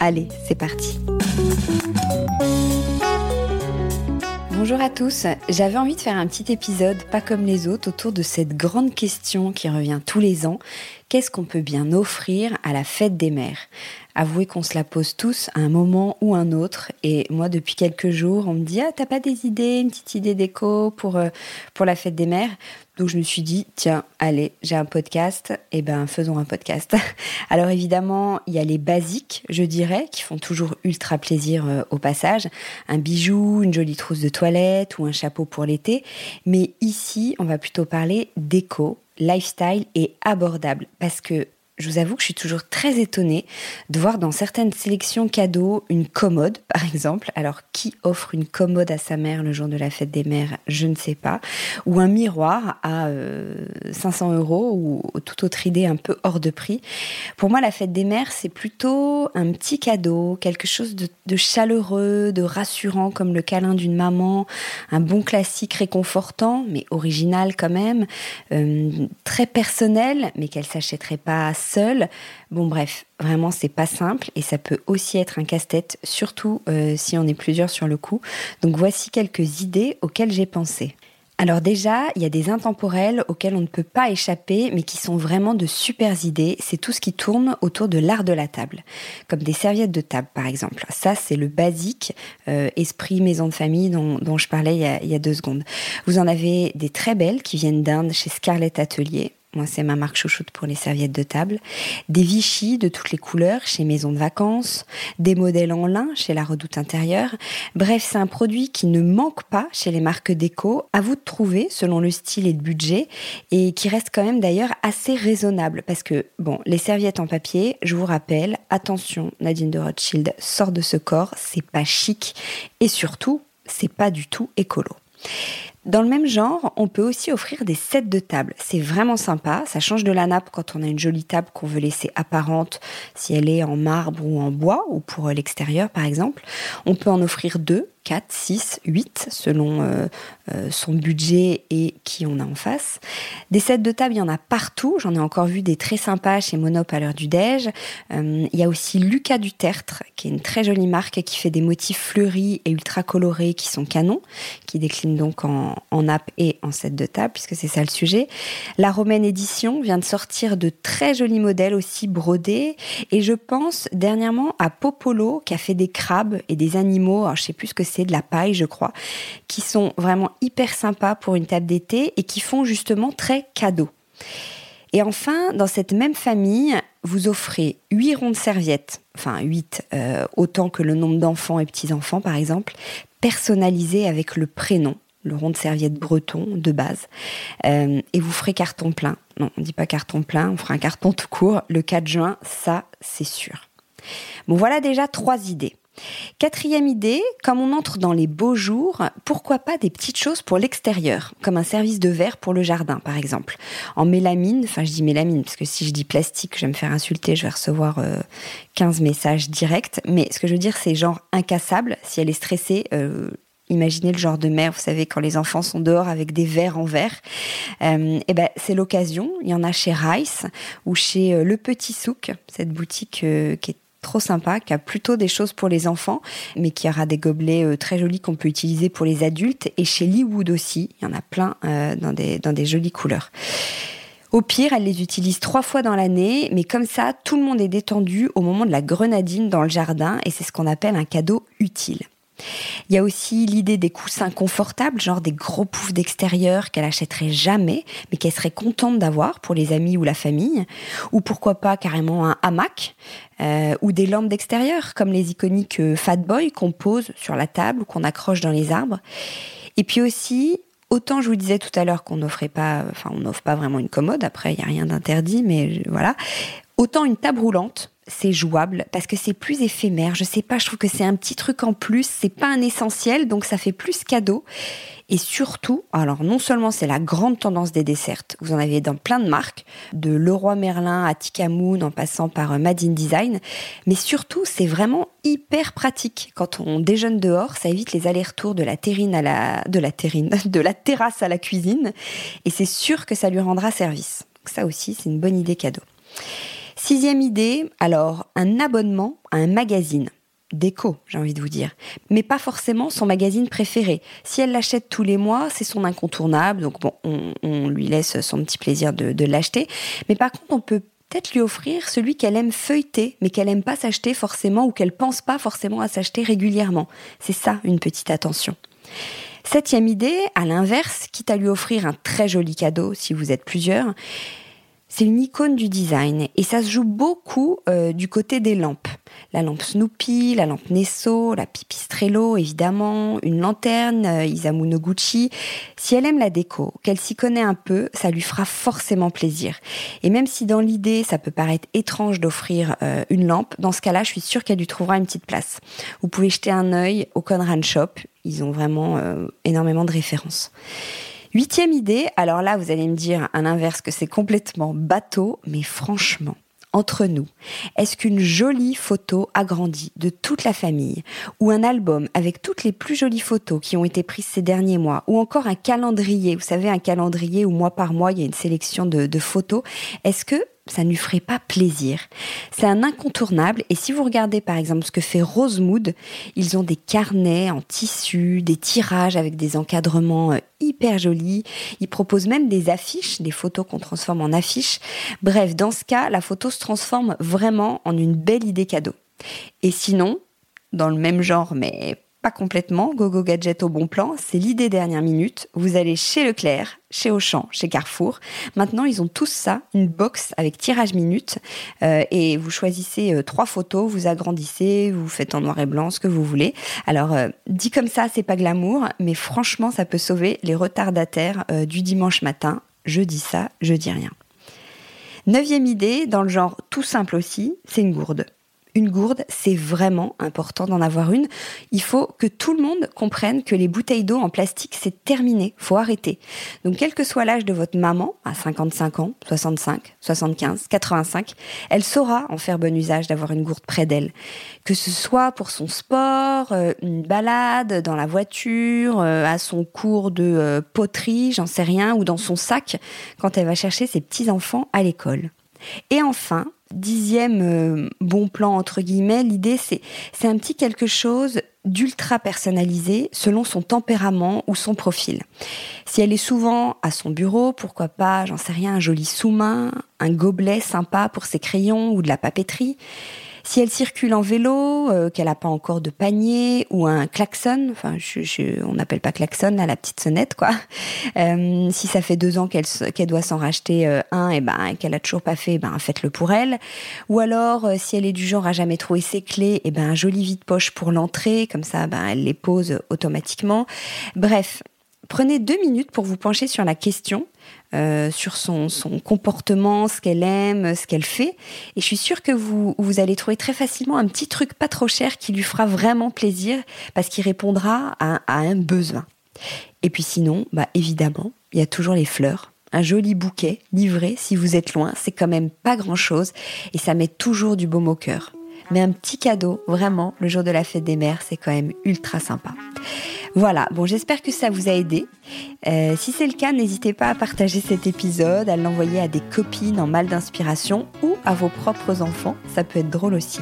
Allez, c'est parti. Bonjour à tous, j'avais envie de faire un petit épisode, pas comme les autres, autour de cette grande question qui revient tous les ans. Qu'est-ce qu'on peut bien offrir à la fête des mères? Avouez qu'on se la pose tous à un moment ou un autre. Et moi, depuis quelques jours, on me dit Ah, t'as pas des idées, une petite idée d'écho pour, euh, pour la fête des mères? Donc je me suis dit, tiens, allez, j'ai un podcast, et eh ben faisons un podcast. Alors évidemment, il y a les basiques, je dirais, qui font toujours ultra plaisir euh, au passage. Un bijou, une jolie trousse de toilette ou un chapeau pour l'été. Mais ici, on va plutôt parler d'éco, lifestyle et abordable. Parce que je vous avoue que je suis toujours très étonnée de voir dans certaines sélections cadeaux une commode, par exemple. Alors, qui offre une commode à sa mère le jour de la fête des mères Je ne sais pas. Ou un miroir à 500 euh, euros ou toute autre idée un peu hors de prix. Pour moi, la fête des mères, c'est plutôt un petit cadeau, quelque chose de, chaleureux, de rassurant, comme le câlin d'une maman, un bon classique réconfortant, mais original quand même, euh, très personnel, mais qu'elle s'achèterait pas seul. Bon bref, vraiment c'est pas simple et ça peut aussi être un casse-tête, surtout euh, si on est plusieurs sur le coup. Donc voici quelques idées auxquelles j'ai pensé. Alors déjà, il y a des intemporels auxquels on ne peut pas échapper, mais qui sont vraiment de super idées. C'est tout ce qui tourne autour de l'art de la table, comme des serviettes de table par exemple. Ça, c'est le basique euh, esprit maison de famille dont, je parlais il y, a, il y, a, deux secondes. Vous en avez des très belles qui viennent d'Inde chez Scarlett Atelier. Moi, c'est ma marque chouchoute pour les serviettes de table. Des Vichy de toutes les couleurs chez Maison de Vacances. Des modèles en lin chez La Redoute Intérieure. Bref, c'est un produit qui ne manque pas chez les marques déco. À vous de trouver selon le style et le budget. Et qui reste quand même d'ailleurs assez raisonnable. Parce que, bon, les serviettes en papier, je vous rappelle, attention, Nadine de Rothschild sort de ce corps. C'est pas chic. Et surtout, c'est pas du tout écolo. Dans le même genre, on peut aussi offrir des sets de table. C'est vraiment sympa, ça change de la nappe quand on a une jolie table qu'on veut laisser apparente si elle est en marbre ou en bois ou pour l'extérieur par exemple. On peut en offrir deux 4, 6, 8 selon euh, euh, son budget et qui on a en face. Des sets de table, il y en a partout. J'en ai encore vu des très sympas chez Monop à l'heure du déj. Euh, il y a aussi Lucas du Tertre, qui est une très jolie marque qui fait des motifs fleuris et ultra colorés qui sont canons, qui déclinent donc en, en nappe et en set de table, puisque c'est ça le sujet. La Romaine Édition vient de sortir de très jolis modèles aussi brodés. Et je pense dernièrement à Popolo, qui a fait des crabes et des animaux, alors je sais plus ce que c'est, de la paille, je crois, qui sont vraiment hyper sympas pour une table d'été et qui font justement très cadeau. Et enfin, dans cette même famille, vous offrez 8 ronds de serviettes, enfin 8 euh, autant que le nombre d'enfants et petits-enfants par exemple, personnalisés avec le prénom, le rond de serviette breton de base, euh, et vous ferez carton plein. Non, on ne dit pas carton plein, on fera un carton tout court le 4 juin, ça c'est sûr. Bon voilà déjà trois idées. Quatrième idée, comme on entre dans les beaux jours, pourquoi pas des petites choses pour l'extérieur, comme un service de verre pour le jardin par exemple. En mélamine, enfin je dis mélamine parce que si je dis plastique, je vais me faire insulter, je vais recevoir 15 euh, messages directs, mais ce que je veux dire c'est genre incassable, si elle est stressée, euh, Imaginez le genre de mère, vous savez, quand les enfants sont dehors avec des verres en verre. Euh, et eh ben, c'est l'occasion. Il y en a chez Rice ou chez Le Petit Souk, cette boutique qui est trop sympa, qui a plutôt des choses pour les enfants, mais qui aura des gobelets euh, très jolis qu'on peut utiliser pour les adultes. Et chez Leewood aussi, il y en a plein euh, dans des jolies couleurs. Au pire, elle les utilise trois fois dans l'année, mais comme ça, tout le monde est détendu au moment de la grenadine dans le jardin, et c'est ce qu'on appelle un cadeau utile. Il y a aussi l'idée des coussins confortables, genre des gros poufs d'extérieur qu'elle achèterait jamais, mais qu'elle serait contente d'avoir pour les amis ou la famille. Ou pourquoi pas carrément un hamac, euh, ou des lampes d'extérieur, comme les iconiques euh, Fat Boy qu'on pose sur la table ou qu'on accroche dans les arbres. Et puis aussi, Autant je vous disais tout à l'heure qu'on n'offrait pas, enfin on n'offre pas vraiment une commode, après il n'y a rien d'interdit, mais voilà. Autant une table roulante, c'est jouable parce que c'est plus éphémère. Je sais pas, je trouve que c'est un petit truc en plus, c'est pas un essentiel, donc ça fait plus cadeau. Et surtout, alors non seulement c'est la grande tendance des desserts, vous en avez dans plein de marques, de Leroy Merlin à Tikamoon en passant par euh, Made in Design, mais surtout c'est vraiment hyper pratique. Quand on déjeune dehors, ça évite les allers-retours de la terrine à la de la terrine, de la terrasse à la cuisine, et c'est sûr que ça lui rendra service. ça aussi, c'est une bonne idée cadeau. Sixième idée, alors un abonnement à un magazine. Déco, j'ai envie de vous dire. Mais pas forcément son magazine préféré. Si elle l'achète tous les mois, c'est son incontournable. Donc bon, on, lui laisse son petit plaisir de, l'acheter. Mais par contre, on peut peut-être lui offrir celui qu'elle aime feuilleter, mais qu'elle aime pas s'acheter forcément ou qu'elle pense pas forcément à s'acheter régulièrement. C'est ça, une petite attention. Septième idée, à l'inverse, quitte à lui offrir un très joli cadeau si vous êtes plusieurs, c'est une icône du design et ça se joue beaucoup euh, du côté des lampes. La lampe Snoopy, la lampe Nesso, la Pipistrello évidemment, une lanterne euh, Isamu Noguchi. Si elle aime la déco, qu'elle s'y connaît un peu, ça lui fera forcément plaisir. Et même si dans l'idée ça peut paraître étrange d'offrir euh, une lampe, dans ce cas-là, je suis sûre qu'elle lui trouvera une petite place. Vous pouvez jeter un œil au Conran Shop, ils ont vraiment énormément de références. Huitième idée, alors là vous allez me dire à l'inverse que c'est complètement bateau, mais franchement, entre nous, est-ce qu'une jolie photo agrandie de toute la famille, ou un album avec toutes les plus jolies photos qui ont été prises ces derniers mois, ou encore un calendrier, vous savez, un calendrier où mois par mois il y a une sélection de, photos, est-ce que ça ne lui ferait pas plaisir? C'est un incontournable et si vous regardez par exemple ce que fait Rosemood, ils ont des carnets en tissu, des tirages avec des encadrements euh, hyper jolis, ils proposent même des affiches, des photos qu'on transforme en affiches. Bref, dans ce cas, la photo se transforme vraiment en une belle idée cadeau. Et sinon, dans le même genre mais pas complètement, Gogo Gadget au bon plan, c'est l'idée dernière minute. Vous allez chez Leclerc, chez Auchan, chez Carrefour. Maintenant, ils ont tous ça, une box avec tirage minute. Euh, et vous choisissez euh, trois photos, vous agrandissez, vous faites en noir et blanc, ce que vous voulez. Alors, euh, dit comme ça, c'est pas glamour, mais franchement, ça peut sauver les retardataires du dimanche matin. Je dis ça, je dis rien. Neuvième idée, dans le genre tout simple aussi, c'est une gourde une gourde, c'est vraiment important d'en avoir une. Il faut que tout le monde comprenne que les bouteilles d'eau en plastique, c'est terminé, faut arrêter. Donc quel que soit l'âge de votre maman, à 55 ans, 65, 75, 85, elle saura en faire bon usage d'avoir une gourde près d'elle. Que ce soit pour son sport, euh, une balade dans la voiture, euh, à son cours de euh, poterie, j'en sais rien, ou dans son sac quand elle va chercher ses petits-enfants à l'école. Et enfin, dixième euh, bon plan entre guillemets, l'idée c'est c'est un petit quelque chose d'ultra personnalisé selon son tempérament ou son profil. Si elle est souvent à son bureau, pourquoi pas, j'en sais rien, un joli sous-main, un gobelet sympa pour ses crayons ou de la papeterie. Si elle circule en vélo, euh, qu'elle n'a pas encore de panier ou un klaxon, enfin, je, on n'appelle pas klaxon là, la petite sonnette quoi. Euh, si ça fait deux ans qu'elle qu'elle doit s'en racheter euh, un, et ben qu'elle a toujours pas fait, ben faites-le pour elle. Ou alors, si elle est du genre à jamais trouver ses clés, et ben un joli vide-poche pour l'entrée, comme ça, ben elle les pose automatiquement. Bref, prenez deux minutes pour vous pencher sur la question euh, sur son, comportement, ce qu'elle aime, ce qu'elle fait. Et je suis sûre que vous, vous allez trouver très facilement un petit truc pas trop cher qui lui fera vraiment plaisir parce qu'il répondra à, un besoin. Et puis sinon, bah évidemment, il y a toujours les fleurs. Un joli bouquet livré si vous êtes loin, c'est quand même pas grand chose et ça met toujours du baume au cœur. Mais un petit cadeau, vraiment, le jour de la fête des mères, c'est quand même ultra sympa. Voilà, bon j'espère que ça vous a aidé. Euh, si c'est le cas, n'hésitez pas à partager cet épisode, à l'envoyer à des copines en mal d'inspiration ou à vos propres enfants, ça peut être drôle aussi.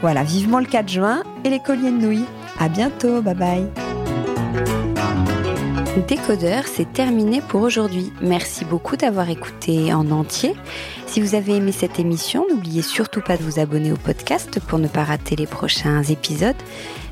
Voilà, vivement le 4 juin et les colliers de nouilles. À bientôt, bye bye. Décodeur, c'est terminé pour aujourd'hui. Merci beaucoup d'avoir écouté en entier. Si vous avez aimé cette émission, n'oubliez surtout pas de vous abonner au podcast pour ne pas rater les prochains épisodes.